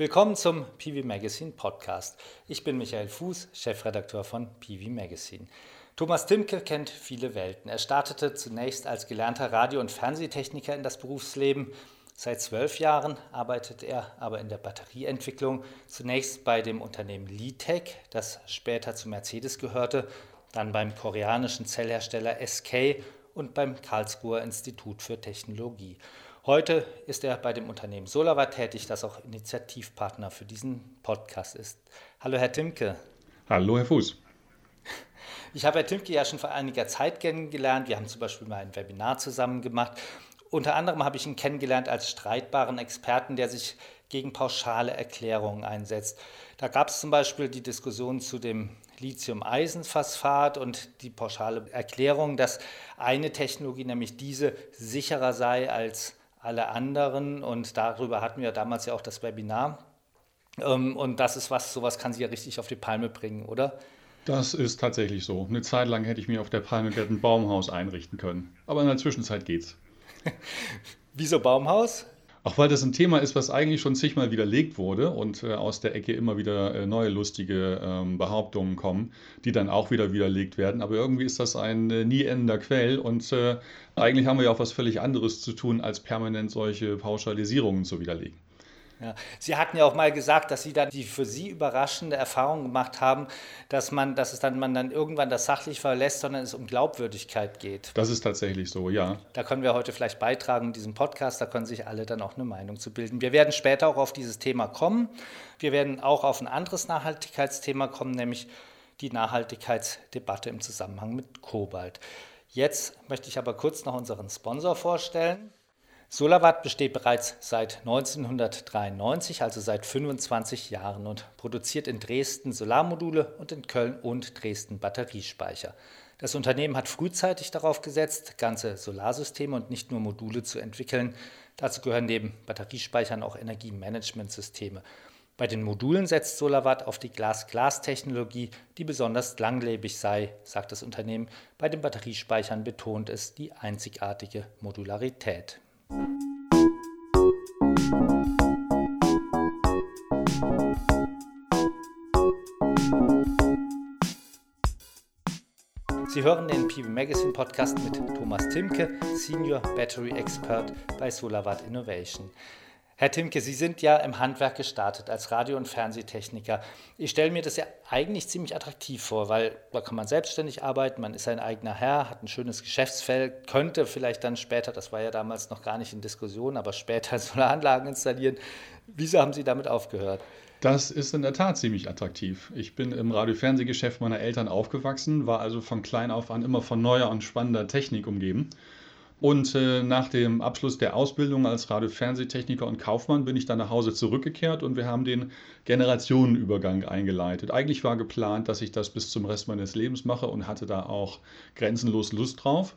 Willkommen zum PV Magazine Podcast. Ich bin Michael Fuß, Chefredakteur von PV Magazine. Thomas Timke kennt viele Welten. Er startete zunächst als gelernter Radio- und Fernsehtechniker in das Berufsleben. Seit zwölf Jahren arbeitet er aber in der Batterieentwicklung, zunächst bei dem Unternehmen Litec, das später zu Mercedes gehörte, dann beim koreanischen Zellhersteller SK und beim Karlsruher Institut für Technologie. Heute ist er bei dem Unternehmen Solarwatt tätig, das auch Initiativpartner für diesen Podcast ist. Hallo, Herr Timke. Hallo, Herr Fuß. Ich habe Herr Timke ja schon vor einiger Zeit kennengelernt. Wir haben zum Beispiel mal ein Webinar zusammen gemacht. Unter anderem habe ich ihn kennengelernt als streitbaren Experten, der sich gegen pauschale Erklärungen einsetzt. Da gab es zum Beispiel die Diskussion zu dem Lithium-Eisenphosphat und die pauschale Erklärung, dass eine Technologie, nämlich diese, sicherer sei als alle anderen. Und darüber hatten wir damals ja auch das Webinar. Ähm, und das ist was, sowas kann sie ja richtig auf die Palme bringen, oder? Das ist tatsächlich so. Eine Zeit lang hätte ich mir auf der Palme ein Baumhaus einrichten können. Aber in der Zwischenzeit geht's. Wieso Baumhaus? Auch weil das ein Thema ist, was eigentlich schon zigmal widerlegt wurde und äh, aus der Ecke immer wieder äh, neue lustige ähm, Behauptungen kommen, die dann auch wieder widerlegt werden. Aber irgendwie ist das ein äh, nie endender Quell und äh, eigentlich haben wir ja auch was völlig anderes zu tun, als permanent solche Pauschalisierungen zu widerlegen. Ja. Sie hatten ja auch mal gesagt, dass Sie dann die für Sie überraschende Erfahrung gemacht haben, dass man, dass es dann man dann irgendwann das sachlich verlässt, sondern es um Glaubwürdigkeit geht. Das ist tatsächlich so, ja. Da können wir heute vielleicht beitragen in diesem Podcast, da können sich alle dann auch eine Meinung zu bilden. Wir werden später auch auf dieses Thema kommen. Wir werden auch auf ein anderes Nachhaltigkeitsthema kommen, nämlich die Nachhaltigkeitsdebatte im Zusammenhang mit Kobalt. Jetzt möchte ich aber kurz noch unseren Sponsor vorstellen. Solarwatt besteht bereits seit 1993, also seit 25 Jahren und produziert in Dresden Solarmodule und in Köln und Dresden Batteriespeicher. Das Unternehmen hat frühzeitig darauf gesetzt, ganze Solarsysteme und nicht nur Module zu entwickeln. Dazu gehören neben Batteriespeichern auch Energiemanagementsysteme. Bei den Modulen setzt Solarwatt auf die Glas-Glas-Technologie, die besonders langlebig sei, sagt das Unternehmen. Bei den Batteriespeichern betont es die einzigartige Modularität. Sie hören den PV Magazine Podcast mit Thomas Timke, Senior Battery Expert bei SolarWatt Innovation. Herr Timke, Sie sind ja im Handwerk gestartet als Radio- und Fernsehtechniker. Ich stelle mir das ja eigentlich ziemlich attraktiv vor, weil da kann man selbstständig arbeiten, man ist sein eigener Herr, hat ein schönes Geschäftsfeld, könnte vielleicht dann später, das war ja damals noch gar nicht in Diskussion, aber später Solaranlagen installieren. Wieso haben Sie damit aufgehört? Das ist in der Tat ziemlich attraktiv. Ich bin im Radio-Fernsehgeschäft meiner Eltern aufgewachsen, war also von klein auf an immer von neuer und spannender Technik umgeben und äh, nach dem Abschluss der Ausbildung als Radio-Fernsehtechniker und Kaufmann bin ich dann nach Hause zurückgekehrt und wir haben den Generationenübergang eingeleitet. Eigentlich war geplant, dass ich das bis zum Rest meines Lebens mache und hatte da auch grenzenlos Lust drauf.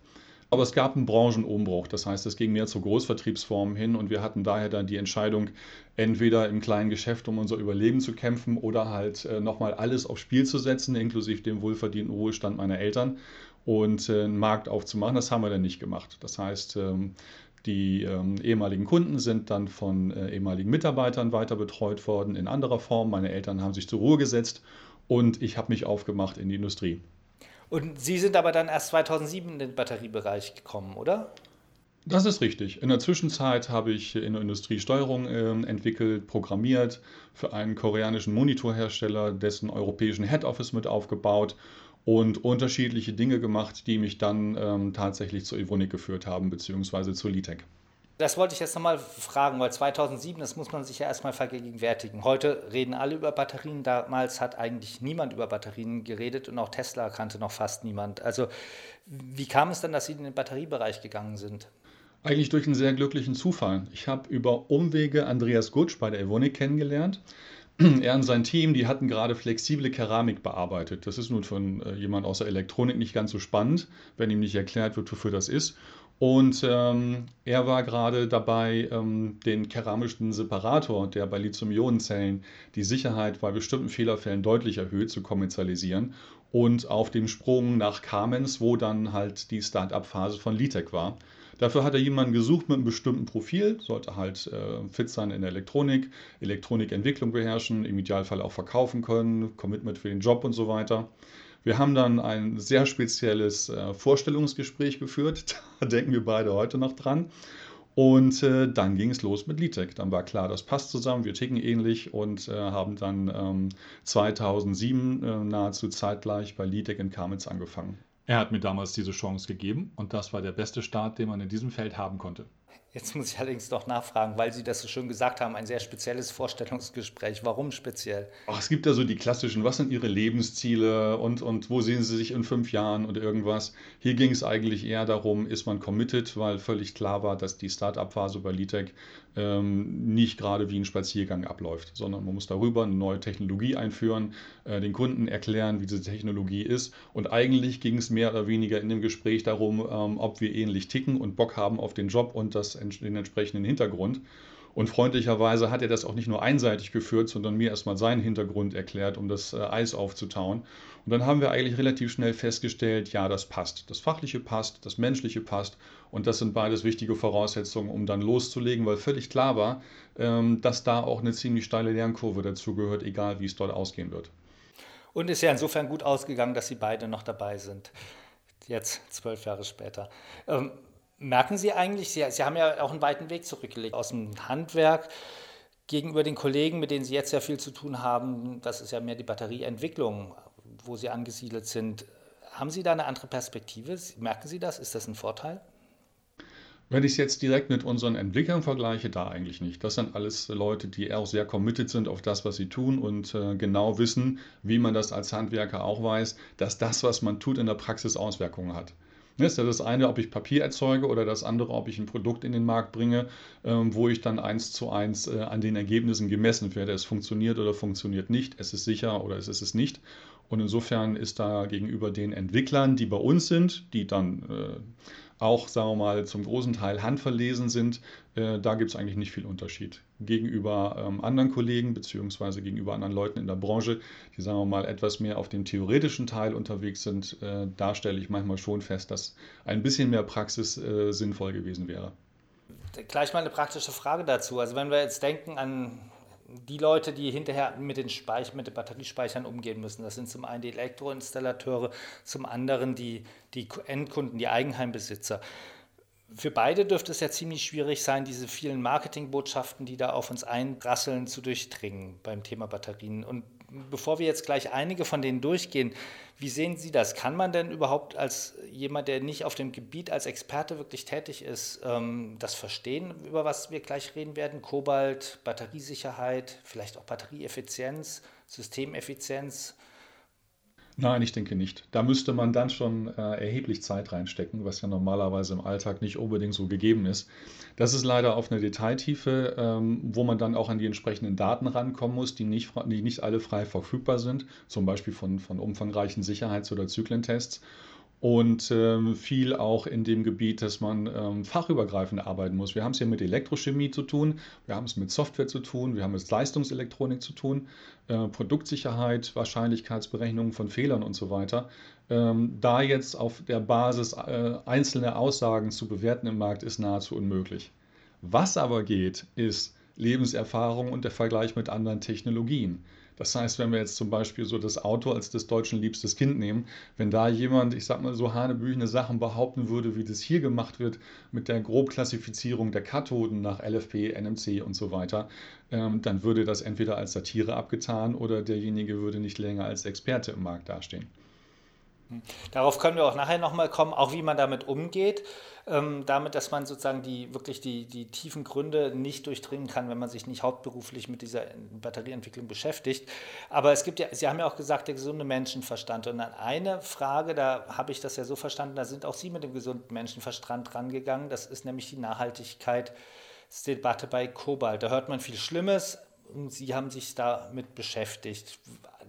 Aber es gab einen Branchenumbruch, das heißt, es ging mehr zu Großvertriebsformen hin und wir hatten daher dann die Entscheidung, entweder im kleinen Geschäft um unser Überleben zu kämpfen oder halt äh, nochmal alles aufs Spiel zu setzen, inklusive dem wohlverdienten Ruhestand meiner Eltern und äh, einen Markt aufzumachen. Das haben wir dann nicht gemacht. Das heißt, ähm, die ähm, ehemaligen Kunden sind dann von äh, ehemaligen Mitarbeitern weiter betreut worden in anderer Form. Meine Eltern haben sich zur Ruhe gesetzt und ich habe mich aufgemacht in die Industrie. Und Sie sind aber dann erst 2007 in den Batteriebereich gekommen, oder? Das ist richtig. In der Zwischenzeit habe ich in der Industrie Steuerung äh, entwickelt, programmiert, für einen koreanischen Monitorhersteller, dessen europäischen Head Office mit aufgebaut und unterschiedliche Dinge gemacht, die mich dann ähm, tatsächlich zu Evonik geführt haben, beziehungsweise zu Litec. Das wollte ich jetzt nochmal fragen, weil 2007, das muss man sich ja erstmal vergegenwärtigen. Heute reden alle über Batterien. Damals hat eigentlich niemand über Batterien geredet und auch Tesla kannte noch fast niemand. Also, wie kam es dann, dass Sie in den Batteriebereich gegangen sind? Eigentlich durch einen sehr glücklichen Zufall. Ich habe über Umwege Andreas Gutsch bei der Evonik kennengelernt. Er und sein Team, die hatten gerade flexible Keramik bearbeitet. Das ist nun von äh, jemand aus der Elektronik nicht ganz so spannend, wenn ihm nicht erklärt wird, wofür das ist. Und ähm, er war gerade dabei, ähm, den keramischen Separator, der bei Lithium-Ionen-Zellen die Sicherheit bei bestimmten Fehlerfällen deutlich erhöht, zu kommerzialisieren. Und auf dem Sprung nach Kamenz, wo dann halt die Start-up-Phase von Litec war, Dafür hat er jemanden gesucht mit einem bestimmten Profil, sollte halt äh, fit sein in der Elektronik, Elektronikentwicklung beherrschen, im Idealfall auch verkaufen können, Commitment für den Job und so weiter. Wir haben dann ein sehr spezielles äh, Vorstellungsgespräch geführt, da denken wir beide heute noch dran. Und äh, dann ging es los mit Litec. Dann war klar, das passt zusammen, wir ticken ähnlich und äh, haben dann ähm, 2007 äh, nahezu zeitgleich bei Litec in Kamenz angefangen. Er hat mir damals diese Chance gegeben und das war der beste Start, den man in diesem Feld haben konnte. Jetzt muss ich allerdings noch nachfragen, weil Sie das so schön gesagt haben, ein sehr spezielles Vorstellungsgespräch. Warum speziell? Ach, es gibt ja so die klassischen, was sind Ihre Lebensziele und, und wo sehen Sie sich in fünf Jahren und irgendwas. Hier ging es eigentlich eher darum, ist man committed, weil völlig klar war, dass die Start-up-Phase bei Litec ähm, nicht gerade wie ein Spaziergang abläuft, sondern man muss darüber eine neue Technologie einführen, äh, den Kunden erklären, wie diese Technologie ist. Und eigentlich ging es mehr oder weniger in dem Gespräch darum, ähm, ob wir ähnlich ticken und Bock haben auf den Job und das den entsprechenden Hintergrund. Und freundlicherweise hat er das auch nicht nur einseitig geführt, sondern mir erstmal seinen Hintergrund erklärt, um das äh, Eis aufzutauen. Und dann haben wir eigentlich relativ schnell festgestellt, ja, das passt. Das Fachliche passt, das Menschliche passt. Und das sind beides wichtige Voraussetzungen, um dann loszulegen, weil völlig klar war, ähm, dass da auch eine ziemlich steile Lernkurve dazu gehört, egal wie es dort ausgehen wird. Und ist ja insofern gut ausgegangen, dass Sie beide noch dabei sind. Jetzt, zwölf Jahre später. Ähm, Merken Sie eigentlich, Sie, Sie haben ja auch einen weiten Weg zurückgelegt aus dem Handwerk gegenüber den Kollegen, mit denen Sie jetzt ja viel zu tun haben. Das ist ja mehr die Batterieentwicklung, wo Sie angesiedelt sind. Haben Sie da eine andere Perspektive? Merken Sie das? Ist das ein Vorteil? Wenn ich es jetzt direkt mit unseren Entwicklern vergleiche, da eigentlich nicht. Das sind alles Leute, die auch sehr committed sind auf das, was sie tun und äh, genau wissen, wie man das als Handwerker auch weiß, dass das, was man tut, in der Praxis Auswirkungen hat. Das ist ja das eine, ob ich Papier erzeuge oder das andere, ob ich ein Produkt in den Markt bringe, ähm, wo ich dann eins zu eins äh, an den Ergebnissen gemessen werde. Es funktioniert oder funktioniert nicht, es ist sicher oder es ist es nicht. Und insofern ist da gegenüber den Entwicklern, die bei uns sind, die dann äh, auch, sagen wir mal, zum großen Teil handverlesen sind, äh, da gibt es eigentlich nicht viel Unterschied. Gegenüber ähm, anderen Kollegen beziehungsweise gegenüber anderen Leuten in der Branche, die, sagen wir mal, etwas mehr auf dem theoretischen Teil unterwegs sind, äh, da stelle ich manchmal schon fest, dass ein bisschen mehr Praxis äh, sinnvoll gewesen wäre. Gleich mal eine praktische Frage dazu. Also wenn wir jetzt denken an die Leute, die hinterher mit den, Speich mit den Batteriespeichern umgehen müssen. Das sind zum einen die Elektroinstallateure, zum anderen die, die Endkunden, die Eigenheimbesitzer. Für beide dürfte es ja ziemlich schwierig sein, diese vielen Marketingbotschaften, die da auf uns einrasseln, zu durchdringen beim Thema Batterien. Und bevor wir jetzt gleich einige von denen durchgehen, wie sehen Sie das? Kann man denn überhaupt als jemand, der nicht auf dem Gebiet als Experte wirklich tätig ist, ähm, das verstehen, über was wir gleich reden werden? Kobalt, Batteriesicherheit, vielleicht auch Batterieeffizienz, Systemeffizienz? Nein, ich denke nicht. Da müsste man dann schon äh, erheblich Zeit reinstecken, was ja normalerweise im Alltag nicht unbedingt so gegeben ist. Das ist leider auf eine Detailtiefe, ähm, wo man dann auch an die entsprechenden Daten rankommen muss, die nicht, die nicht alle frei verfügbar sind, zum Beispiel von, von umfangreichen Sicherheits- oder Zyklentests und ähm, viel auch in dem Gebiet, dass man ähm, fachübergreifend arbeiten muss. Wir haben es hier mit Elektrochemie zu tun, wir haben es mit Software zu tun, wir haben es mit Leistungselektronik zu tun, äh, Produktsicherheit, Wahrscheinlichkeitsberechnungen von Fehlern und so weiter. Ähm, da jetzt auf der Basis äh, einzelne Aussagen zu bewerten im Markt ist nahezu unmöglich. Was aber geht, ist Lebenserfahrung und der Vergleich mit anderen Technologien. Das heißt, wenn wir jetzt zum Beispiel so das Auto als des Deutschen liebstes Kind nehmen, wenn da jemand, ich sag mal so hanebüchene Sachen behaupten würde, wie das hier gemacht wird mit der Grobklassifizierung der Kathoden nach LFP, NMC und so weiter, ähm, dann würde das entweder als Satire abgetan oder derjenige würde nicht länger als Experte im Markt dastehen. Darauf können wir auch nachher nochmal kommen, auch wie man damit umgeht, ähm, damit, dass man sozusagen die wirklich die, die tiefen Gründe nicht durchdringen kann, wenn man sich nicht hauptberuflich mit dieser Batterieentwicklung beschäftigt. Aber es gibt ja, Sie haben ja auch gesagt, der gesunde Menschenverstand. Und an eine Frage, da habe ich das ja so verstanden, da sind auch Sie mit dem gesunden Menschenverstand rangegangen. Das ist nämlich die Nachhaltigkeitsdebatte bei Kobalt. Da hört man viel Schlimmes. Und Sie haben sich damit beschäftigt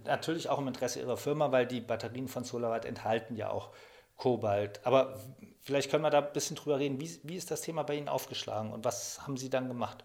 natürlich auch im Interesse Ihrer Firma, weil die Batterien von SolarWatt enthalten ja auch Kobalt. Aber vielleicht können wir da ein bisschen drüber reden. Wie, wie ist das Thema bei Ihnen aufgeschlagen und was haben Sie dann gemacht?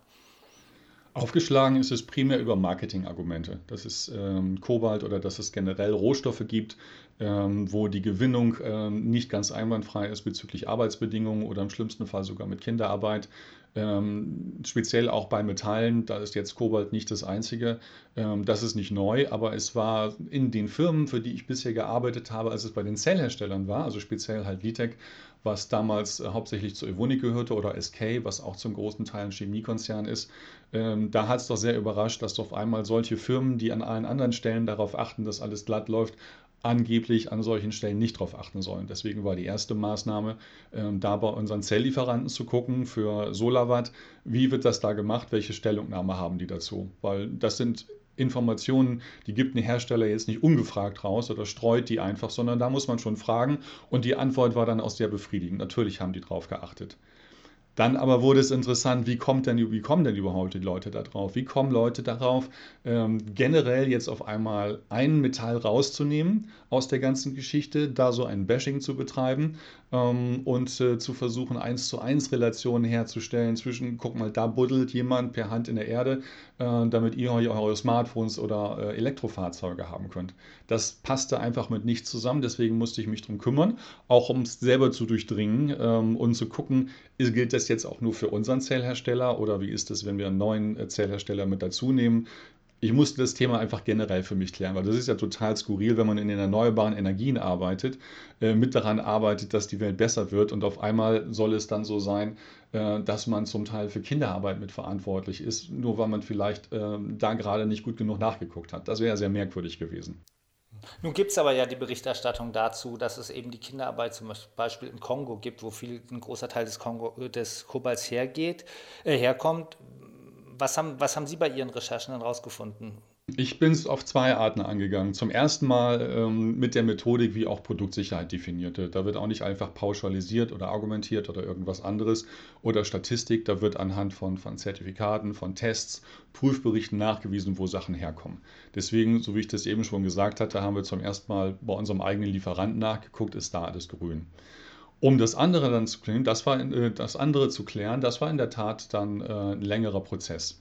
Aufgeschlagen ist es primär über Marketingargumente, dass es ähm, Kobalt oder dass es generell Rohstoffe gibt, ähm, wo die Gewinnung ähm, nicht ganz einwandfrei ist bezüglich Arbeitsbedingungen oder im schlimmsten Fall sogar mit Kinderarbeit. Ähm, speziell auch bei Metallen, da ist jetzt Kobalt nicht das einzige. Ähm, das ist nicht neu, aber es war in den Firmen, für die ich bisher gearbeitet habe, als es bei den Zellherstellern war, also speziell halt Litec, was damals äh, hauptsächlich zu Evonik gehörte oder SK, was auch zum großen Teil ein Chemiekonzern ist. Ähm, da hat es doch sehr überrascht, dass auf einmal solche Firmen, die an allen anderen Stellen darauf achten, dass alles glatt läuft, angeblich an solchen Stellen nicht darauf achten sollen. Deswegen war die erste Maßnahme, ähm, da bei unseren Zelllieferanten zu gucken für Solarwatt, wie wird das da gemacht, welche Stellungnahme haben die dazu. Weil das sind Informationen, die gibt ein Hersteller jetzt nicht ungefragt raus oder streut die einfach, sondern da muss man schon fragen und die Antwort war dann auch sehr befriedigend. Natürlich haben die drauf geachtet. Dann aber wurde es interessant, wie, kommt denn, wie kommen denn überhaupt die Leute da drauf? Wie kommen Leute darauf, ähm, generell jetzt auf einmal ein Metall rauszunehmen aus der ganzen Geschichte, da so ein Bashing zu betreiben ähm, und äh, zu versuchen, eins zu eins Relationen herzustellen zwischen, guck mal, da buddelt jemand per Hand in der Erde, äh, damit ihr eure Smartphones oder äh, Elektrofahrzeuge haben könnt. Das passte einfach mit nichts zusammen, deswegen musste ich mich darum kümmern, auch um es selber zu durchdringen ähm, und zu gucken, gilt das jetzt auch nur für unseren Zellhersteller oder wie ist es, wenn wir einen neuen äh, Zellhersteller mit dazu nehmen? Ich musste das Thema einfach generell für mich klären, weil das ist ja total skurril, wenn man in den erneuerbaren Energien arbeitet, äh, mit daran arbeitet, dass die Welt besser wird und auf einmal soll es dann so sein, äh, dass man zum Teil für Kinderarbeit mitverantwortlich ist, nur weil man vielleicht äh, da gerade nicht gut genug nachgeguckt hat. Das wäre sehr merkwürdig gewesen. Nun gibt es aber ja die Berichterstattung dazu, dass es eben die Kinderarbeit zum Beispiel im Kongo gibt, wo viel, ein großer Teil des, Kongo, des Kobalts hergeht, äh, herkommt. Was haben, was haben Sie bei Ihren Recherchen dann rausgefunden? Ich bin es auf zwei Arten angegangen. Zum ersten Mal ähm, mit der Methodik, wie auch Produktsicherheit definierte. Da wird auch nicht einfach pauschalisiert oder argumentiert oder irgendwas anderes oder Statistik. Da wird anhand von, von Zertifikaten, von Tests, Prüfberichten nachgewiesen, wo Sachen herkommen. Deswegen, so wie ich das eben schon gesagt hatte, haben wir zum ersten Mal bei unserem eigenen Lieferanten nachgeguckt, ist da alles grün. Um das andere dann zu klären, das war äh, das andere zu klären, das war in der Tat dann äh, ein längerer Prozess.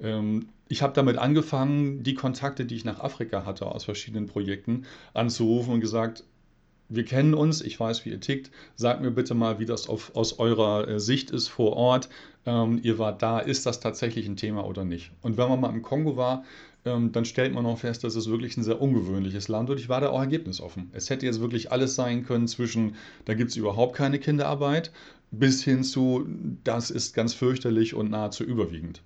Ähm, ich habe damit angefangen, die Kontakte, die ich nach Afrika hatte aus verschiedenen Projekten, anzurufen und gesagt, wir kennen uns, ich weiß, wie ihr tickt. Sagt mir bitte mal, wie das auf, aus eurer äh, Sicht ist vor Ort. Ähm, ihr wart da, ist das tatsächlich ein Thema oder nicht? Und wenn man mal im Kongo war, ähm, dann stellt man auch fest, dass es wirklich ein sehr ungewöhnliches Land und ich war da auch ergebnisoffen. Es hätte jetzt wirklich alles sein können zwischen, da gibt es überhaupt keine Kinderarbeit, bis hin zu, das ist ganz fürchterlich und nahezu überwiegend.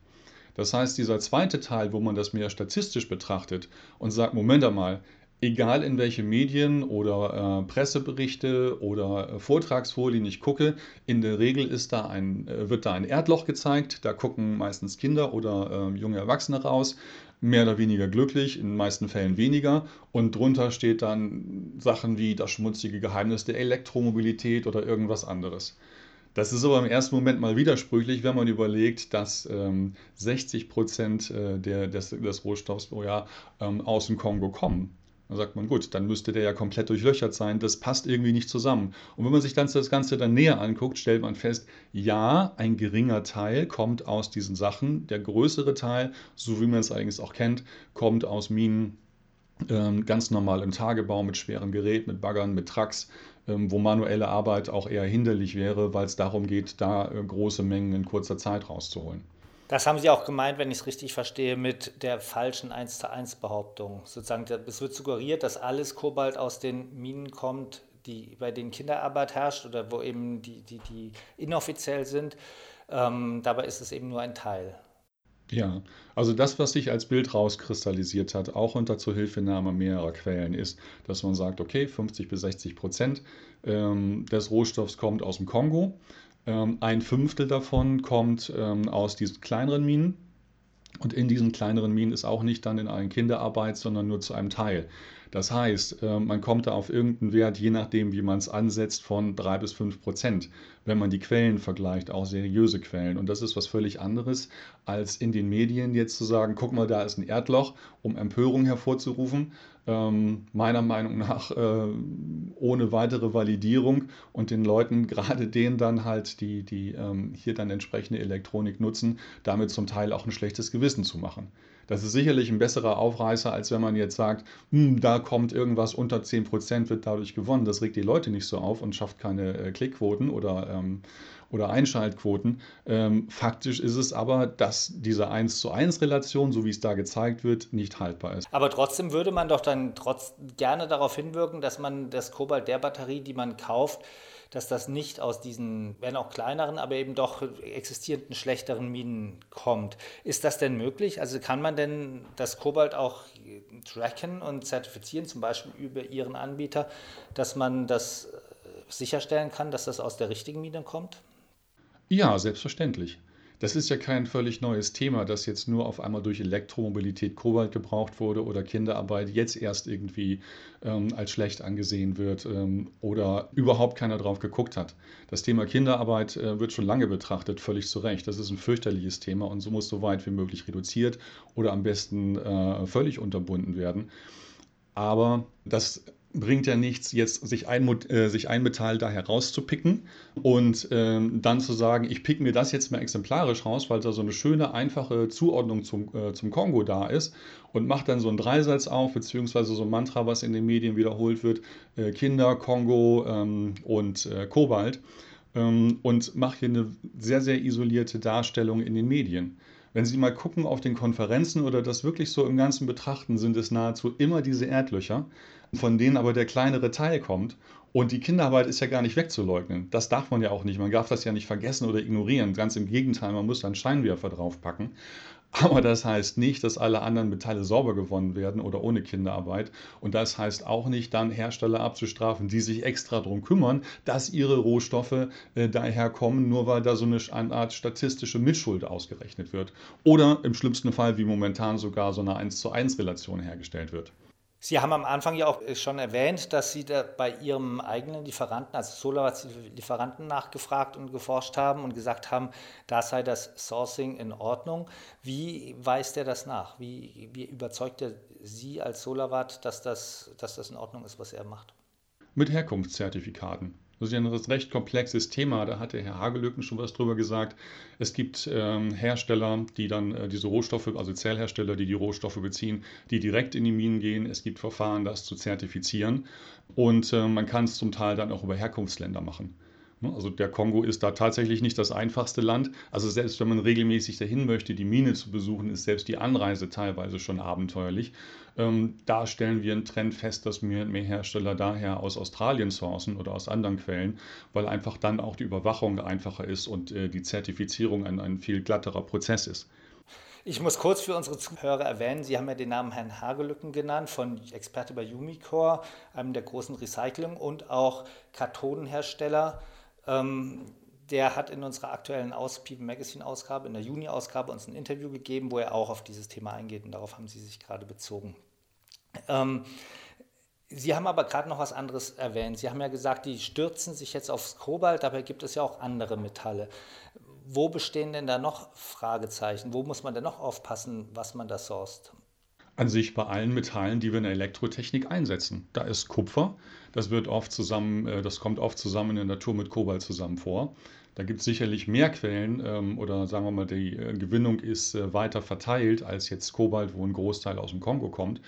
Das heißt, dieser zweite Teil, wo man das mehr statistisch betrachtet und sagt, Moment einmal, egal in welche Medien oder äh, Presseberichte oder äh, Vortragsfolien ich gucke, in der Regel ist da ein, äh, wird da ein Erdloch gezeigt, da gucken meistens Kinder oder ähm, junge Erwachsene raus, mehr oder weniger glücklich, in den meisten Fällen weniger. Und drunter steht dann Sachen wie das schmutzige Geheimnis der Elektromobilität oder irgendwas anderes. Das ist aber im ersten Moment mal widersprüchlich, wenn man überlegt, dass ähm, 60 Prozent äh, der, des, des, Rohstoffs pro Jahr ähm, aus dem Kongo kommen. Dann sagt man, gut, dann müsste der ja komplett durchlöchert sein. Das passt irgendwie nicht zusammen. Und wenn man sich das Ganze dann näher anguckt, stellt man fest, ja, ein geringer Teil kommt aus diesen Sachen. Der größere Teil, so wie man es eigentlich auch kennt, kommt aus Minen, ähm, ganz normal im Tagebau mit schweren Geräten, mit Baggern, mit Trucks, wo manuelle Arbeit auch eher hinderlich wäre, weil es darum geht, da äh, große Mengen in kurzer Zeit rauszuholen. Das haben Sie auch gemeint, wenn ich es richtig verstehe, mit der falschen 1 zu 1 Behauptung. Sozusagen, es wird suggeriert, dass alles Kobalt aus den Minen kommt, die, bei denen Kinderarbeit herrscht oder wo eben die, die, die inoffiziell sind. Ähm, dabei ist es eben nur ein Teil. Ja, also das, was sich als Bild rauskristallisiert hat, auch unter Zuhilfenahme mehrerer Quellen, ist, dass man sagt, okay, 50 bis 60 Prozent ähm, des Rohstoffs kommt aus dem Kongo, ähm, ein Fünftel davon kommt ähm, aus diesen kleineren Minen und in diesen kleineren Minen ist auch nicht dann in allen Kinderarbeit, sondern nur zu einem Teil. Das heißt, äh, man kommt da auf irgendeinen Wert, je nachdem, wie man es ansetzt, von drei bis fünf Prozent, wenn man die Quellen vergleicht, auch seriöse Quellen. Und das ist was völlig anderes, als in den Medien jetzt zu sagen, guck mal, da ist ein Erdloch, um Empörung hervorzurufen. Ähm, meiner Meinung nach äh, ohne weitere Validierung und den Leuten, gerade denen dann halt, die, die ähm, hier dann entsprechende Elektronik nutzen, damit zum Teil auch ein schlechtes Gewissen zu machen. Das ist sicherlich ein besserer Aufreißer, als wenn man jetzt sagt, hm, da kommt irgendwas unter 10%, wird dadurch gewonnen. Das regt die Leute nicht so auf und schafft keine äh, Klickquoten oder, ähm, oder Einschaltquoten. Ähm, faktisch ist es aber, dass diese 1 zu 1 Relation, so wie es da gezeigt wird, nicht haltbar ist. Aber trotzdem würde man doch dann trotz gerne darauf hinwirken, dass man das Kobalt der Batterie, die man kauft, dass das nicht aus diesen, wenn auch kleineren, aber eben doch existierenden schlechteren Minen kommt. Ist das denn möglich? Also kann man denn das Kobalt auch tracken und zertifizieren, zum Beispiel über Ihren Anbieter, dass man das äh, sicherstellen kann, dass das aus der richtigen Mine kommt? Ja, selbstverständlich. Das ist ja kein völlig neues Thema, dass jetzt nur auf einmal durch Elektromobilität Kobalt gebraucht wurde oder Kinderarbeit jetzt erst irgendwie ähm, als schlecht angesehen wird ähm, oder überhaupt keiner drauf geguckt hat. Das Thema Kinderarbeit äh, wird schon lange betrachtet, völlig zu Recht. Das ist ein fürchterliches Thema und so muss so weit wie möglich reduziert oder am besten äh, völlig unterbunden werden. Aber das bringt ja nichts, jetzt sich ein, äh, sich ein Metall da herauszupicken und ähm, dann zu sagen, ich pick mir das jetzt mal exemplarisch raus, weil da so eine schöne, einfache Zuordnung zum, äh, zum Kongo da ist und macht dann so einen Dreisatz auf, beziehungsweise so ein Mantra, was in den Medien wiederholt wird, äh, Kinder, Kongo ähm, und äh, Kobalt ähm, und macht hier eine sehr, sehr isolierte Darstellung in den Medien. Wenn Sie mal gucken auf den Konferenzen oder das wirklich so im Ganzen betrachten, sind es nahezu immer diese Erdlöcher, von denen aber der kleinere Teil kommt. Und die Kinderarbeit ist ja gar nicht wegzuleugnen. Das darf man ja auch nicht. Man darf das ja nicht vergessen oder ignorieren. Ganz im Gegenteil, man muss da einen Scheinwerfer draufpacken. Aber das heißt nicht, dass alle anderen Metalle sauber gewonnen werden oder ohne Kinderarbeit. Und das heißt auch nicht, dann Hersteller abzustrafen, die sich extra darum kümmern, dass ihre Rohstoffe äh, daherkommen, nur weil da so eine, eine Art statistische Mitschuld ausgerechnet wird. Oder im schlimmsten Fall, wie momentan sogar so eine 1 zu 1 Relation hergestellt wird. Sie haben am Anfang ja auch schon erwähnt, dass Sie da bei Ihrem eigenen Lieferanten, also SolarWatt-Lieferanten, nachgefragt und geforscht haben und gesagt haben, da sei das Sourcing in Ordnung. Wie weist er das nach? Wie, wie überzeugt er Sie als SolarWatt, dass das, dass das in Ordnung ist, was er macht? Mit Herkunftszertifikaten. Das ist ja ein recht komplexes Thema. Da hatte Herr Hagelöcken schon was drüber gesagt. Es gibt ähm, Hersteller, die dann äh, diese Rohstoffe, also Zellhersteller, die die Rohstoffe beziehen, die direkt in die Minen gehen. Es gibt Verfahren, das zu zertifizieren. Und äh, man kann es zum Teil dann auch über Herkunftsländer machen. Ne, also der Kongo ist da tatsächlich nicht das einfachste Land. Also selbst wenn man regelmäßig dahin möchte, die Mine zu besuchen, ist selbst die Anreise teilweise schon abenteuerlich. Ähm, da stellen wir einen Trend fest, dass mehr und mehr Hersteller daher aus Australien sourcen oder aus anderen Quellen, weil einfach dann auch die Überwachung einfacher ist und äh, die Zertifizierung ein, ein viel glatterer Prozess ist. Ich muss kurz für unsere Zuhörer erwähnen, Sie haben ja den Namen Herrn Hagelücken genannt, von Experte bei Umicore, einem der großen Recycling- und auch Kathodenhersteller. Ähm, der hat in unserer aktuellen Aus People Magazine Ausgabe, in der Juni-Ausgabe, uns ein Interview gegeben, wo er auch auf dieses Thema eingeht und darauf haben Sie sich gerade bezogen. Ähm, Sie haben aber gerade noch was anderes erwähnt. Sie haben ja gesagt, die stürzen sich jetzt aufs Kobalt, dabei gibt es ja auch andere Metalle. Wo bestehen denn da noch Fragezeichen? Wo muss man denn noch aufpassen, was man da sourced? An sich bei allen Metallen, die wir in der Elektrotechnik einsetzen. Da ist Kupfer, das wird oft zusammen, äh, das kommt oft zusammen in der Natur mit Kobalt zusammen vor. Da gibt es sicherlich mehr Quellen ähm, oder sagen wir mal, die äh, Gewinnung ist äh, weiter verteilt als jetzt Kobalt, wo ein Großteil aus dem Kongo kommt.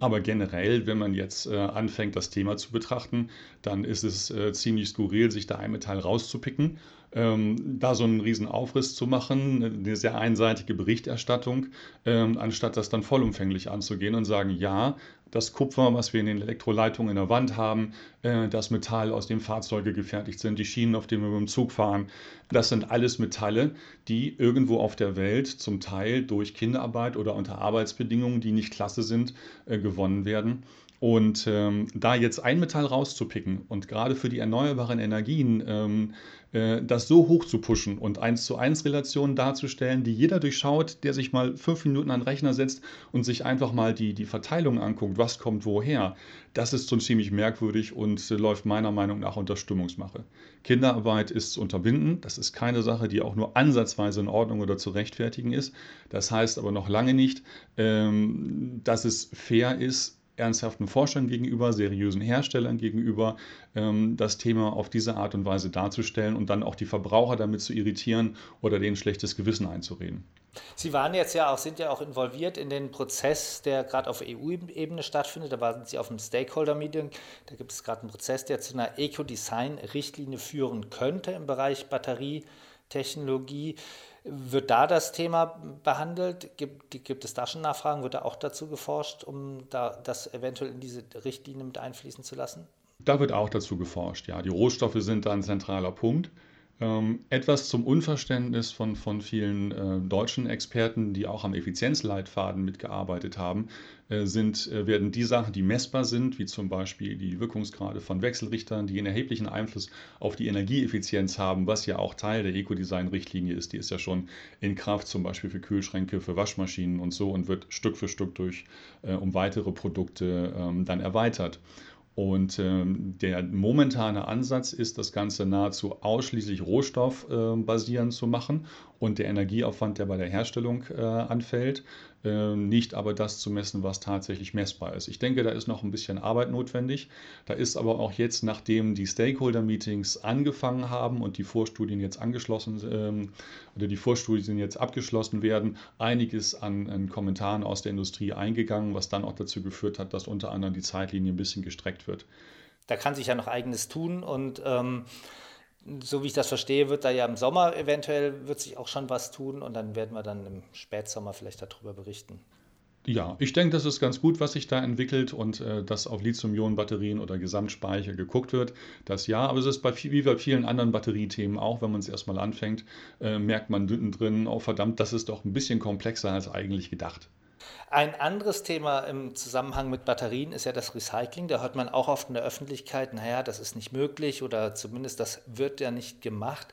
Aber generell, wenn man jetzt anfängt, das Thema zu betrachten, dann ist es ziemlich skurril, sich da ein Metall rauszupicken, ähm, da so einen riesen Aufriss zu machen, eine sehr einseitige Berichterstattung, ähm, anstatt das dann vollumfänglich anzugehen und sagen, ja, das Kupfer, was wir in den Elektroleitungen in der Wand haben, äh, das Metall, aus dem Fahrzeuge gefertigt sind, die Schienen, auf denen wir mit dem Zug fahren, das sind alles Metalle, die irgendwo auf der Welt zum Teil durch Kinderarbeit oder unter Arbeitsbedingungen, die nicht klasse sind, äh, gewonnen werden. Und ähm, da jetzt ein Metall rauszupicken und gerade für die erneuerbaren Energien ähm, äh, das so hoch zu pushen und 1 zu 1 Relationen darzustellen, die jeder durchschaut, der sich mal fünf Minuten an den Rechner setzt und sich einfach mal die, die Verteilung anguckt, was kommt woher, das ist schon ziemlich merkwürdig und äh, läuft meiner Meinung nach unter Stimmungsmache. Kinderarbeit ist zu unterbinden, das ist keine Sache, die auch nur ansatzweise in Ordnung oder zu rechtfertigen ist. Das heißt aber noch lange nicht, ähm, dass es fair ist, ernsthaften Forschern gegenüber, seriösen Herstellern gegenüber, ähm, das Thema auf diese Art und Weise darzustellen und dann auch die Verbraucher damit zu irritieren oder denen schlechtes Gewissen einzureden. Sie waren jetzt ja auch, sind ja auch involviert in den Prozess, der gerade auf EU-Ebene stattfindet. Da waren Sie auf einem Stakeholder-Meeting. Da gibt es gerade einen Prozess, der zu einer Eco-Design-Richtlinie führen könnte im Bereich Batterietechnologie. Wird da das Thema behandelt? Gibt, gibt es da schon Nachfragen? Wird da auch dazu geforscht, um da das eventuell in diese Richtlinie mit einfließen zu lassen? Da wird auch dazu geforscht, ja. Die Rohstoffe sind da ein zentraler Punkt. Ähm, etwas zum Unverständnis von, von vielen äh, deutschen Experten, die auch am Effizienzleitfaden mitgearbeitet haben, äh, sind, äh, werden die Sachen, die messbar sind, wie zum Beispiel die Wirkungsgrade von Wechselrichtern, die einen erheblichen Einfluss auf die Energieeffizienz haben, was ja auch Teil der Ecodesign-Richtlinie ist. Die ist ja schon in Kraft, zum Beispiel für Kühlschränke, für Waschmaschinen und so und wird Stück für Stück durch äh, um weitere Produkte ähm, dann erweitert. Und ähm, der momentane Ansatz ist, das Ganze nahezu ausschließlich rohstoffbasierend äh, zu machen und der Energieaufwand, der bei der Herstellung äh, anfällt, äh, nicht aber das zu messen, was tatsächlich messbar ist. Ich denke, da ist noch ein bisschen Arbeit notwendig. Da ist aber auch jetzt, nachdem die Stakeholder-Meetings angefangen haben und die Vorstudien jetzt angeschlossen ähm, oder die Vorstudien jetzt abgeschlossen werden, einiges an, an Kommentaren aus der Industrie eingegangen, was dann auch dazu geführt hat, dass unter anderem die Zeitlinie ein bisschen gestreckt wird. Da kann sich ja noch eigenes tun und ähm so wie ich das verstehe, wird da ja im Sommer eventuell wird sich auch schon was tun und dann werden wir dann im Spätsommer vielleicht darüber berichten. Ja, ich denke, das ist ganz gut, was sich da entwickelt und äh, dass auf Lithium-Ionen-Batterien oder Gesamtspeicher geguckt wird. Das ja, aber es ist bei, wie bei vielen anderen Batteriethemen auch, wenn man es erstmal anfängt, äh, merkt man drin, oh verdammt, das ist doch ein bisschen komplexer als eigentlich gedacht. Ein anderes Thema im Zusammenhang mit Batterien ist ja das Recycling. Da hört man auch oft in der Öffentlichkeit, naja, das ist nicht möglich oder zumindest das wird ja nicht gemacht.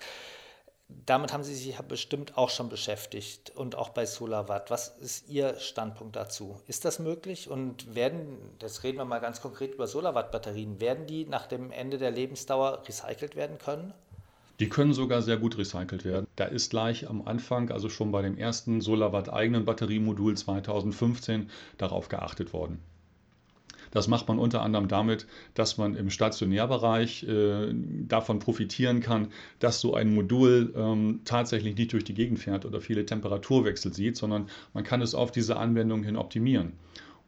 Damit haben Sie sich ja bestimmt auch schon beschäftigt und auch bei SolarWatt. Was ist Ihr Standpunkt dazu? Ist das möglich und werden, das reden wir mal ganz konkret über SolarWatt-Batterien, werden die nach dem Ende der Lebensdauer recycelt werden können? Die können sogar sehr gut recycelt werden. Da ist gleich am Anfang, also schon bei dem ersten SolarWatt eigenen Batteriemodul 2015, darauf geachtet worden. Das macht man unter anderem damit, dass man im Stationärbereich äh, davon profitieren kann, dass so ein Modul ähm, tatsächlich nicht durch die Gegend fährt oder viele Temperaturwechsel sieht, sondern man kann es auf diese Anwendung hin optimieren.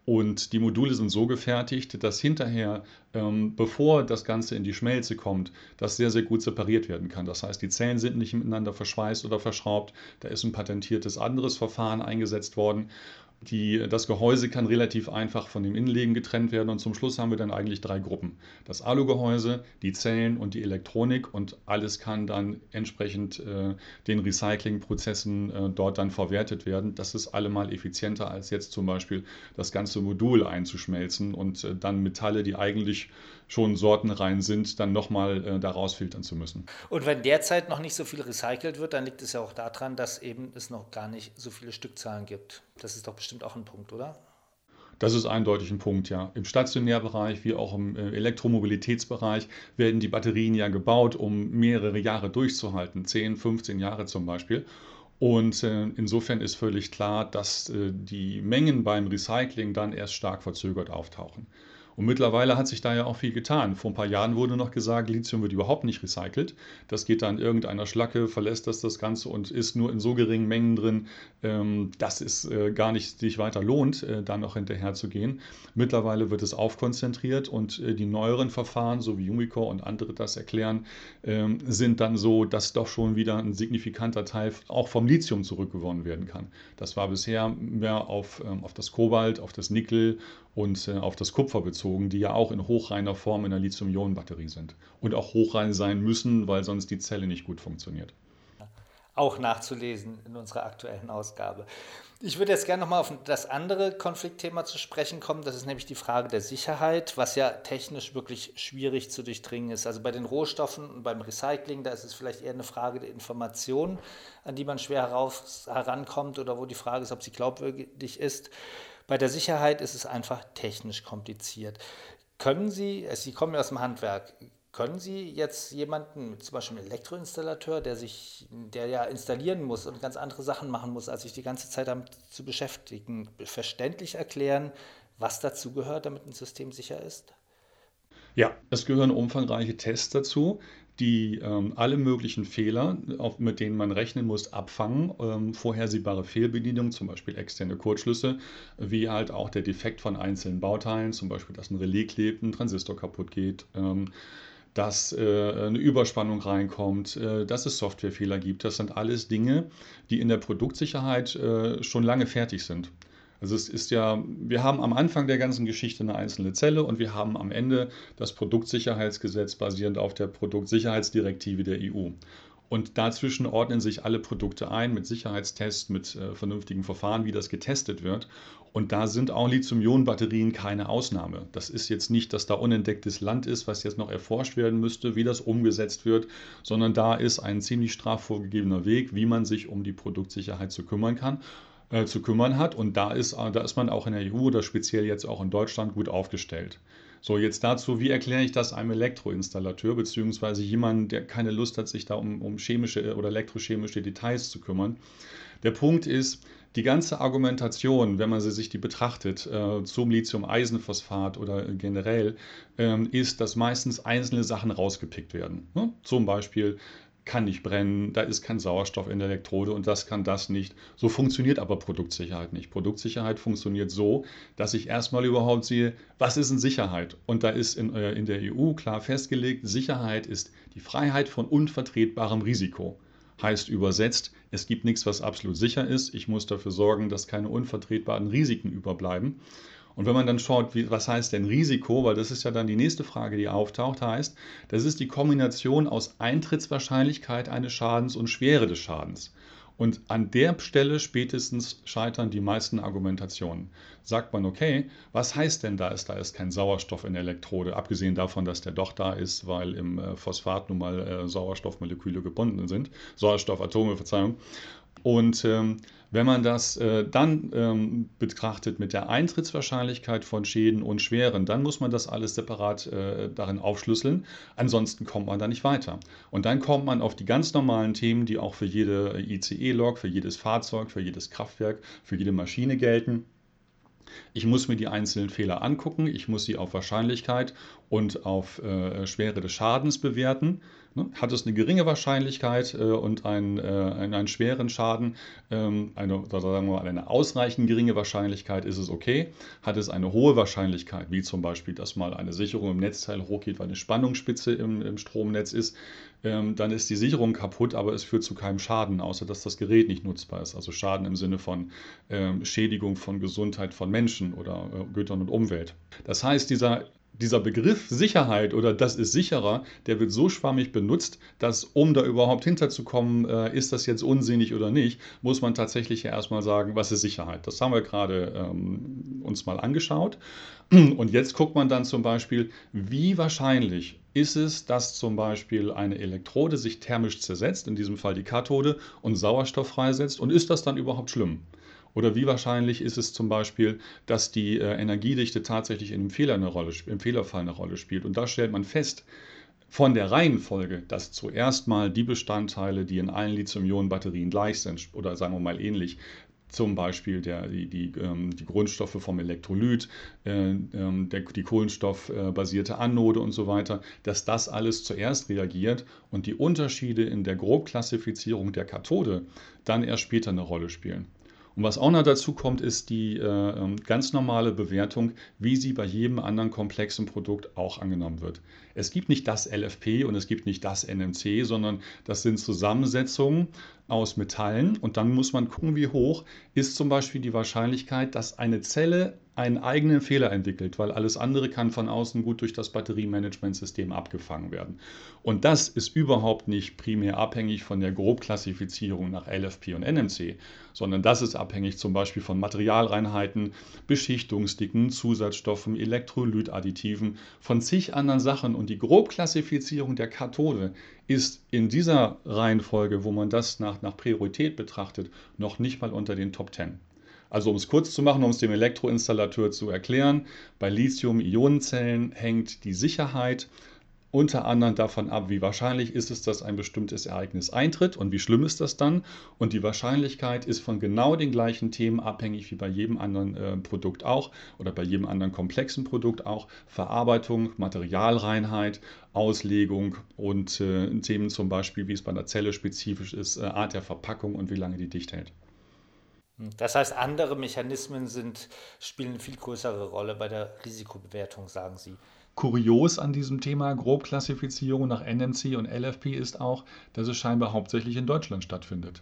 Und die Module sind so gefertigt, dass hinterher, ähm, bevor das Ganze in die Schmelze kommt, das sehr, sehr gut separiert werden kann. Das heißt, die Zellen sind nicht miteinander verschweißt oder verschraubt. Da ist ein patentiertes anderes Verfahren eingesetzt worden. Die, das Gehäuse kann relativ einfach von dem Innenleben getrennt werden und zum Schluss haben wir dann eigentlich drei Gruppen. Das Alugehäuse, die Zellen und die Elektronik und alles kann dann entsprechend äh, den Recyclingprozessen äh, dort dann verwertet werden. Das ist allemal effizienter als jetzt zum Beispiel das ganze Modul einzuschmelzen und äh, dann Metalle, die eigentlich schon sortenrein sind, dann nochmal äh, da rausfiltern zu müssen. Und wenn derzeit noch nicht so viel recycelt wird, dann liegt es ja auch daran, dass eben es noch gar nicht so viele Stückzahlen gibt. Das ist doch bestimmt auch ein Punkt, oder? Das ist eindeutig ein Punkt, ja. Im Stationärbereich wie auch im äh, Elektromobilitätsbereich werden die Batterien ja gebaut, um mehrere Jahre durchzuhalten, 10, 15 Jahre zum Beispiel. Und äh, insofern ist völlig klar, dass äh, die Mengen beim Recycling dann erst stark verzögert auftauchen. Und mittlerweile hat sich da ja auch viel getan. Vor ein paar Jahren wurde noch gesagt, Lithium wird überhaupt nicht recycelt. Das geht dann irgendeiner Schlacke, verlässt das das Ganze und ist nur in so geringen Mengen drin, ähm, dass es äh, gar nicht sich weiter lohnt, äh, da noch hinterher zu gehen. Mittlerweile wird es aufkonzentriert und äh, die neueren Verfahren, so wie Umicore und andere das erklären, ähm, sind dann so, dass doch schon wieder ein signifikanter Teil auch vom Lithium zurückgewonnen werden kann. Das war bisher mehr auf, ähm, auf das Kobalt, auf das Nickel und auf das Kupfer bezogen, die ja auch in hochreiner Form in der Lithium-Ionen-Batterie sind und auch hochrein sein müssen, weil sonst die Zelle nicht gut funktioniert. Auch nachzulesen in unserer aktuellen Ausgabe. Ich würde jetzt gerne nochmal auf das andere Konfliktthema zu sprechen kommen. Das ist nämlich die Frage der Sicherheit, was ja technisch wirklich schwierig zu durchdringen ist. Also bei den Rohstoffen und beim Recycling, da ist es vielleicht eher eine Frage der Information, an die man schwer heraus, herankommt oder wo die Frage ist, ob sie glaubwürdig ist. Bei der Sicherheit ist es einfach technisch kompliziert. Können Sie, Sie kommen aus dem Handwerk, können Sie jetzt jemanden, zum Beispiel einen Elektroinstallateur, der sich, der ja installieren muss und ganz andere Sachen machen muss, als sich die ganze Zeit damit zu beschäftigen, verständlich erklären, was dazu gehört, damit ein System sicher ist? Ja, es gehören umfangreiche Tests dazu, die ähm, alle möglichen Fehler, auf, mit denen man rechnen muss, abfangen. Ähm, vorhersehbare Fehlbedienung, zum Beispiel externe Kurzschlüsse, wie halt auch der Defekt von einzelnen Bauteilen, zum Beispiel, dass ein Relais klebt, ein Transistor kaputt geht. Ähm, dass äh, eine Überspannung reinkommt, äh, dass es Softwarefehler gibt. Das sind alles Dinge, die in der Produktsicherheit äh, schon lange fertig sind. Also es ist ja, wir haben am Anfang der ganzen Geschichte eine einzelne Zelle und wir haben am Ende das Produktsicherheitsgesetz basierend auf der Produktsicherheitsdirektive der EU. Und dazwischen ordnen sich alle Produkte ein mit Sicherheitstests, mit äh, vernünftigen Verfahren, wie das getestet wird. Und da sind auch Lithium-Ionen-Batterien keine Ausnahme. Das ist jetzt nicht, dass da unentdecktes Land ist, was jetzt noch erforscht werden müsste, wie das umgesetzt wird, sondern da ist ein ziemlich straff vorgegebener Weg, wie man sich um die Produktsicherheit zu kümmern kann äh, zu kümmern hat. Und da ist, äh, da ist man auch in der EU oder speziell jetzt auch in Deutschland gut aufgestellt. So, jetzt dazu, wie erkläre ich das einem Elektroinstallateur, beziehungsweise jemandem, der keine Lust hat, sich da um, um chemische oder elektrochemische Details zu kümmern. Der Punkt ist, die ganze Argumentation, wenn man sie sich die betrachtet, äh, zum Lithium-Eisenphosphat oder generell, ähm, ist, dass meistens einzelne Sachen rausgepickt werden. Ne? Zum Beispiel kann nicht brennen, da ist kein Sauerstoff in der Elektrode und das kann das nicht. So funktioniert aber Produktsicherheit nicht. Produktsicherheit funktioniert so, dass ich erstmal überhaupt sehe, was ist in Sicherheit? Und da ist in, äh, in der EU klar festgelegt, Sicherheit ist die Freiheit von unvertretbarem Risiko. Heißt übersetzt, es gibt nichts, was absolut sicher ist. Ich muss dafür sorgen, dass keine unvertretbaren Risiken überbleiben. Und wenn man dann schaut, wie, was heißt denn Risiko, weil das ist ja dann die nächste Frage, die auftaucht, heißt, das ist die Kombination aus Eintrittswahrscheinlichkeit eines Schadens und Schwere des Schadens. Und an der Stelle spätestens scheitern die meisten Argumentationen. Sagt man, okay, was heißt denn da ist, da ist kein Sauerstoff in der Elektrode, abgesehen davon, dass der doch da ist, weil im äh, Phosphat nun mal äh, Sauerstoffmoleküle gebunden sind, Sauerstoffatome, Verzeihung. Und ähm, wenn man das äh, dann ähm, betrachtet mit der Eintrittswahrscheinlichkeit von Schäden und Schweren, dann muss man das alles separat äh, darin aufschlüsseln. Ansonsten kommt man da nicht weiter. Und dann kommt man auf die ganz normalen Themen, die auch für jede ICE-Log, für jedes Fahrzeug, für jedes Kraftwerk, für jede Maschine gelten. Ich muss mir die einzelnen Fehler angucken, ich muss sie auf Wahrscheinlichkeit und auf äh, Schwere des Schadens bewerten. Ne? Hat es eine geringe Wahrscheinlichkeit äh, und einen, äh, einen, schweren Schaden, ähm, eine, sagen wir mal, eine ausreichend geringe Wahrscheinlichkeit, ist es okay. Hat es eine hohe Wahrscheinlichkeit, wie zum Beispiel, dass mal eine Sicherung im Netzteil hochgeht, weil eine Spannungsspitze im, im Stromnetz ist, ähm, dann ist die Sicherung kaputt, aber es führt zu keinem Schaden, außer dass das Gerät nicht nutzbar ist. Also Schaden im Sinne von ähm, Schädigung von Gesundheit von Menschen oder äh, Gütern und Umwelt. Das heißt, dieser dieser Begriff Sicherheit oder das ist sicherer, der wird so schwammig benutzt, dass um da überhaupt hinterzukommen, äh, ist das jetzt unsinnig oder nicht, muss man tatsächlich ja erstmal sagen, was ist Sicherheit. Das haben wir gerade ähm, uns mal angeschaut. Und jetzt guckt man dann zum Beispiel, wie wahrscheinlich ist es, dass zum Beispiel eine Elektrode sich thermisch zersetzt, in diesem Fall die Kathode, und Sauerstoff freisetzt. Und ist das dann überhaupt schlimm? Oder wie wahrscheinlich ist es zum Beispiel, dass die äh, Energiedichte tatsächlich in einem Fehler eine Rolle, im Fehlerfall eine Rolle spielt? Und da stellt man fest, von der Reihenfolge, dass zuerst mal die Bestandteile, die in allen Lithium-Ionen-Batterien gleich sind, oder sagen wir mal ähnlich, zum Beispiel der, die, die, ähm, die Grundstoffe vom Elektrolyt, äh, ähm, der, die kohlenstoffbasierte Anode und so weiter, dass das alles zuerst reagiert und die Unterschiede in der Grobklassifizierung der Kathode dann erst später eine Rolle spielen. Und was auch noch dazu kommt, ist die äh, ähm, ganz normale Bewertung, wie sie bei jedem anderen komplexen Produkt auch angenommen wird. Es gibt nicht das LFP und es gibt nicht das NMC, sondern das sind Zusammensetzungen aus Metallen. Und dann muss man gucken, wie hoch ist zum Beispiel die Wahrscheinlichkeit, dass eine Zelle einen eigenen Fehler entwickelt, weil alles andere kann von außen gut durch das Batteriemanagementsystem abgefangen werden. Und das ist überhaupt nicht primär abhängig von der Grobklassifizierung nach LFP und NMC, sondern das ist abhängig zum Beispiel von Materialreinheiten, Beschichtungsdicken, Zusatzstoffen, Elektrolytadditiven, von zig anderen Sachen. Und die Grobklassifizierung der Kathode ist in dieser Reihenfolge, wo man das nach, nach Priorität betrachtet, noch nicht mal unter den Top 10. Also um es kurz zu machen, um es dem Elektroinstallateur zu erklären, bei Lithium-Ionenzellen hängt die Sicherheit unter anderem davon ab, wie wahrscheinlich ist es, dass ein bestimmtes Ereignis eintritt und wie schlimm ist das dann. Und die Wahrscheinlichkeit ist von genau den gleichen Themen abhängig wie bei jedem anderen äh, Produkt auch oder bei jedem anderen komplexen Produkt auch. Verarbeitung, Materialreinheit, Auslegung und äh, Themen zum Beispiel, wie es bei einer Zelle spezifisch ist, äh, Art der Verpackung und wie lange die dicht hält. Das heißt, andere Mechanismen sind, spielen eine viel größere Rolle bei der Risikobewertung, sagen Sie. Kurios an diesem Thema Grobklassifizierung nach NMC und LFP ist auch, dass es scheinbar hauptsächlich in Deutschland stattfindet.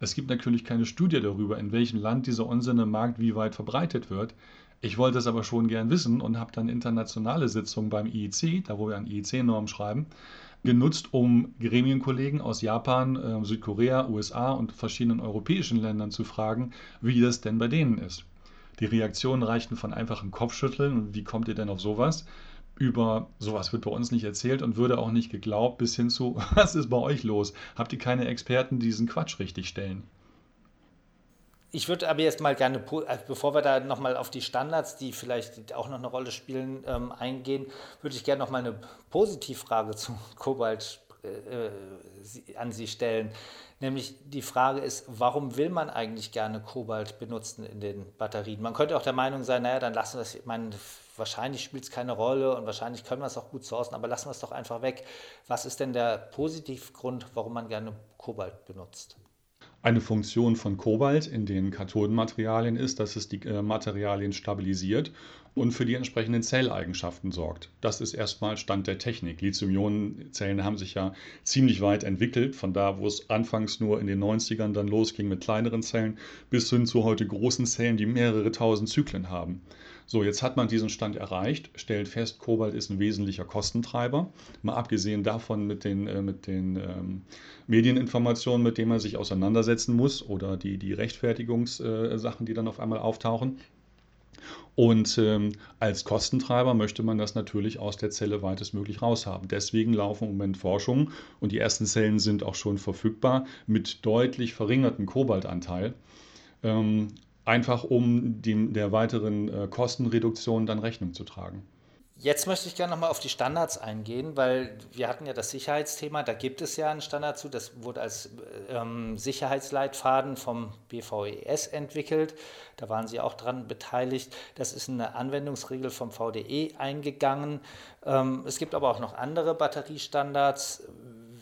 Es gibt natürlich keine Studie darüber, in welchem Land dieser Unsinn im Markt wie weit verbreitet wird. Ich wollte es aber schon gern wissen und habe dann internationale Sitzungen beim IEC, da wo wir an IEC-Normen schreiben, genutzt, um Gremienkollegen aus Japan, äh, Südkorea, USA und verschiedenen europäischen Ländern zu fragen, wie das denn bei denen ist. Die Reaktionen reichten von einfachem Kopfschütteln und wie kommt ihr denn auf sowas? Über sowas wird bei uns nicht erzählt und würde auch nicht geglaubt, bis hin zu, was ist bei euch los? Habt ihr keine Experten, die diesen Quatsch richtig stellen? Ich würde aber jetzt mal gerne, äh, bevor wir da nochmal auf die Standards, die vielleicht auch noch eine Rolle spielen, ähm, eingehen, würde ich gerne nochmal eine Positivfrage zu Kobalt äh, äh, an Sie stellen. Nämlich die Frage ist, warum will man eigentlich gerne Kobalt benutzen in den Batterien? Man könnte auch der Meinung sein, naja, dann lassen wir es, ich meine, wahrscheinlich spielt es keine Rolle und wahrscheinlich können wir es auch gut sourcen, aber lassen wir es doch einfach weg. Was ist denn der Positivgrund, warum man gerne Kobalt benutzt? Eine Funktion von Kobalt in den Kathodenmaterialien ist, dass es die äh, Materialien stabilisiert und für die entsprechenden Zelleigenschaften sorgt. Das ist erstmal Stand der Technik. Lithium-Ionen-Zellen haben sich ja ziemlich weit entwickelt, von da, wo es anfangs nur in den 90ern dann losging mit kleineren Zellen, bis hin zu heute großen Zellen, die mehrere tausend Zyklen haben. So, jetzt hat man diesen Stand erreicht, stellt fest, Kobalt ist ein wesentlicher Kostentreiber. Mal abgesehen davon mit den, äh, mit den ähm, Medieninformationen, mit denen man sich auseinandersetzen muss oder die, die Rechtfertigungssachen, äh, die dann auf einmal auftauchen. Und ähm, als Kostentreiber möchte man das natürlich aus der Zelle weitestmöglich raushaben. Deswegen laufen im Moment Forschungen und die ersten Zellen sind auch schon verfügbar mit deutlich verringertem Kobaltanteil. Ähm, einfach um die, der weiteren äh, Kostenreduktion dann Rechnung zu tragen. Jetzt möchte ich gerne nochmal auf die Standards eingehen, weil wir hatten ja das Sicherheitsthema, da gibt es ja einen Standard zu, das wurde als ähm, Sicherheitsleitfaden vom BVES entwickelt, da waren Sie auch dran beteiligt. Das ist eine Anwendungsregel vom VDE eingegangen. Ähm, es gibt aber auch noch andere Batteriestandards.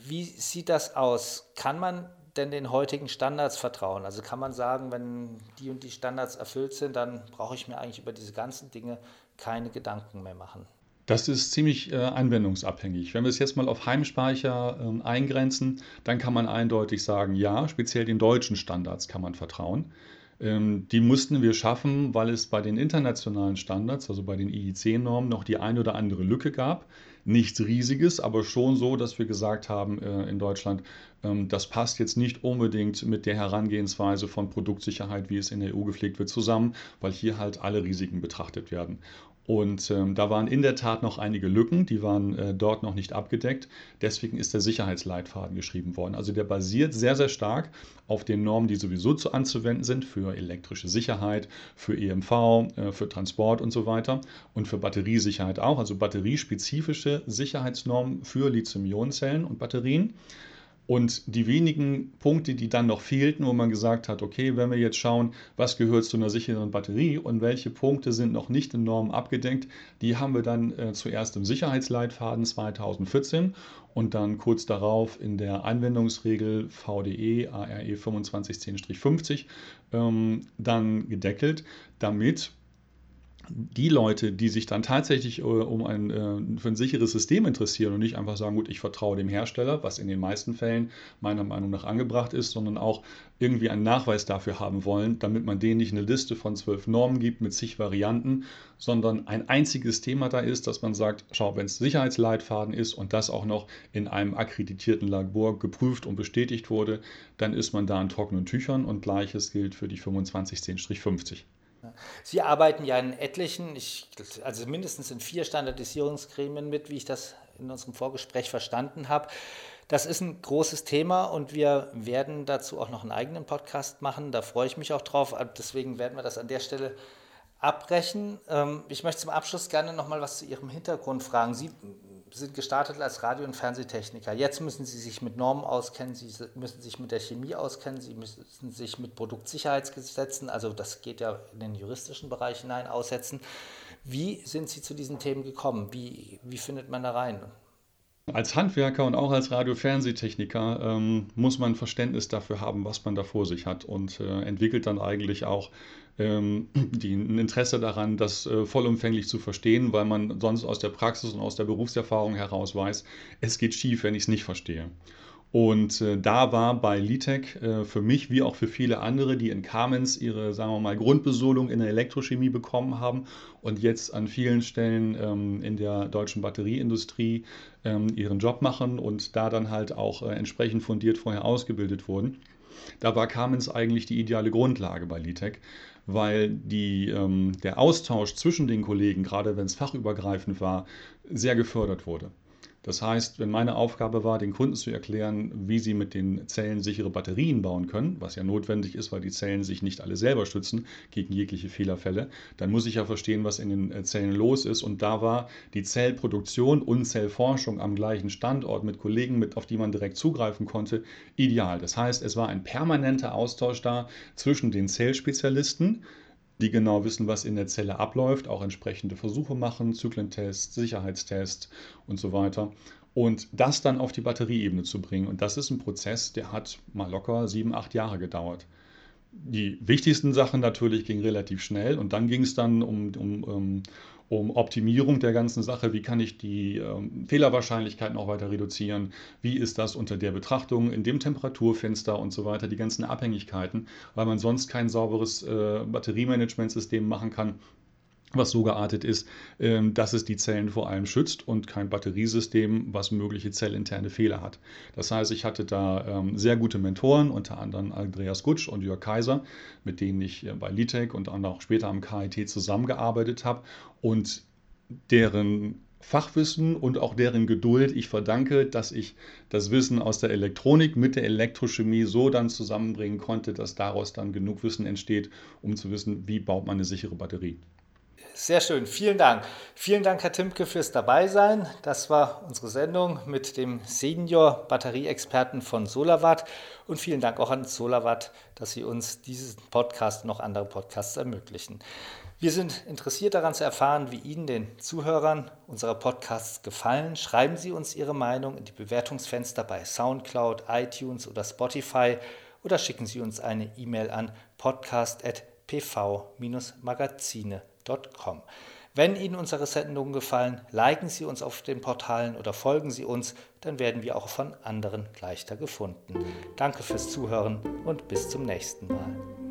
Wie sieht das aus? Kann man denn den heutigen Standards vertrauen? Also kann man sagen, wenn die und die Standards erfüllt sind, dann brauche ich mir eigentlich über diese ganzen Dinge keine Gedanken mehr machen. Das ist ziemlich äh, anwendungsabhängig. Wenn wir es jetzt mal auf Heimspeicher äh, eingrenzen, dann kann man eindeutig sagen, ja, speziell den deutschen Standards kann man vertrauen. Ähm, die mussten wir schaffen, weil es bei den internationalen Standards, also bei den IEC-Normen, noch die ein oder andere Lücke gab. Nichts Riesiges, aber schon so, dass wir gesagt haben äh, in Deutschland, ähm, das passt jetzt nicht unbedingt mit der Herangehensweise von Produktsicherheit, wie es in der EU gepflegt wird, zusammen, weil hier halt alle Risiken betrachtet werden. Und ähm, da waren in der Tat noch einige Lücken, die waren äh, dort noch nicht abgedeckt. Deswegen ist der Sicherheitsleitfaden geschrieben worden. Also der basiert sehr, sehr stark auf den Normen, die sowieso zu anzuwenden sind für elektrische Sicherheit, für EMV, äh, für Transport und so weiter und für Batteriesicherheit auch. Also batteriespezifische Sicherheitsnormen für Lithium-Ionen-Zellen und Batterien. Und die wenigen Punkte, die dann noch fehlten, wo man gesagt hat, okay, wenn wir jetzt schauen, was gehört zu einer sicheren Batterie und welche Punkte sind noch nicht in Normen abgedeckt, die haben wir dann äh, zuerst im Sicherheitsleitfaden 2014 und dann kurz darauf in der Anwendungsregel VDE ARE 2510-50 ähm, dann gedeckelt, damit die Leute, die sich dann tatsächlich äh, um ein, äh, für ein sicheres System interessieren und nicht einfach sagen, gut, ich vertraue dem Hersteller, was in den meisten Fällen meiner Meinung nach angebracht ist, sondern auch irgendwie einen Nachweis dafür haben wollen, damit man denen nicht eine Liste von zwölf Normen gibt mit zig Varianten, sondern ein einziges Thema da ist, dass man sagt, schau, wenn es Sicherheitsleitfaden ist und das auch noch in einem akkreditierten Labor geprüft und bestätigt wurde, dann ist man da in trockenen Tüchern und gleiches gilt für die 2510-50. Sie arbeiten ja in etlichen, ich, also mindestens in vier Standardisierungsgremien mit, wie ich das in unserem Vorgespräch verstanden habe. Das ist ein großes Thema und wir werden dazu auch noch einen eigenen Podcast machen. Da freue ich mich auch drauf. Deswegen werden wir das an der Stelle abbrechen. Ähm, ich möchte zum Abschluss gerne noch mal was zu Ihrem Hintergrund fragen. Sie sind gestartet als Radio- und Fernsehtechniker. Jetzt müssen Sie sich mit Normen auskennen, Sie müssen sich mit der Chemie auskennen, Sie müssen sich mit Produktsicherheitsgesetzen, also das geht ja in den juristischen Bereich hinein, aussetzen. Wie sind Sie zu diesen Themen gekommen? Wie, wie findet man da rein? Als Handwerker und auch als Radio-Fernsehtechniker ähm, muss man Verständnis dafür haben, was man da vor sich hat und äh, entwickelt dann eigentlich auch ähm, die, ein Interesse daran, das äh, vollumfänglich zu verstehen, weil man sonst aus der Praxis und aus der Berufserfahrung heraus weiß, es geht schief, wenn ich es nicht verstehe. Und äh, da war bei Litec äh, für mich wie auch für viele andere, die in Kamenz ihre, sagen wir mal, Grundbesolung in der Elektrochemie bekommen haben und jetzt an vielen Stellen ähm, in der deutschen Batterieindustrie ähm, ihren Job machen und da dann halt auch entsprechend fundiert vorher ausgebildet wurden. Da war Kamenz eigentlich die ideale Grundlage bei Litec, weil die, ähm, der Austausch zwischen den Kollegen, gerade wenn es fachübergreifend war, sehr gefördert wurde. Das heißt, wenn meine Aufgabe war, den Kunden zu erklären, wie sie mit den Zellen sichere Batterien bauen können, was ja notwendig ist, weil die Zellen sich nicht alle selber schützen gegen jegliche Fehlerfälle, dann muss ich ja verstehen, was in den äh, Zellen los ist. Und da war die Zellproduktion und Zellforschung am gleichen Standort mit Kollegen, mit, auf die man direkt zugreifen konnte, ideal. Das heißt, es war ein permanenter Austausch da zwischen den Zellspezialisten, die genau wissen, was in der Zelle abläuft, auch entsprechende Versuche machen, Zyklentests, Sicherheitstests und so weiter. Und das dann auf die Batterieebene zu bringen. Und das ist ein Prozess, der hat mal locker sieben, acht Jahre gedauert. Die wichtigsten Sachen natürlich gingen relativ schnell und dann ging es dann um, um, um, Optimierung der ganzen Sache. Wie kann ich die ähm, Fehlerwahrscheinlichkeit noch weiter reduzieren? Wie ist das unter der Betrachtung in dem Temperaturfenster und so weiter? Die ganzen Abhängigkeiten, weil man sonst kein sauberes äh, Batteriemanagementsystem machen kann was so geartet ist, ähm, dass es die Zellen vor allem schützt und kein Batteriesystem, was mögliche zellinterne Fehler hat. Das heißt, ich hatte da ähm, sehr gute Mentoren, unter anderem Andreas Gutsch und Jörg Kaiser, mit denen ich äh, bei Litec und dann auch später am KIT zusammengearbeitet habe und deren Fachwissen und auch deren Geduld ich verdanke, dass ich das Wissen aus der Elektronik mit der Elektrochemie so dann zusammenbringen konnte, dass daraus dann genug Wissen entsteht, um zu wissen, wie baut man eine sichere Batterie. Sehr schön, vielen Dank. Vielen Dank, Herr Timke, fürs Dabeisein. Das war unsere Sendung mit dem Senior Batterieexperten von Solarwatt. Und vielen Dank auch an Solarwatt, dass Sie uns diesen Podcast und noch andere Podcasts ermöglichen. Wir sind interessiert daran zu erfahren, wie Ihnen, den Zuhörern unserer Podcasts, gefallen. Schreiben Sie uns Ihre Meinung in die Bewertungsfenster bei SoundCloud, iTunes oder Spotify oder schicken Sie uns eine E-Mail an podcast.pv-magazine.de www.ftf.com. Wenn Ihnen unsere Sendungen gefallen, liken Sie uns auf den Portalen oder folgen Sie uns, dann werden wir auch von anderen leichter gefunden. Danke fürs Zuhören und bis zum nächsten Mal.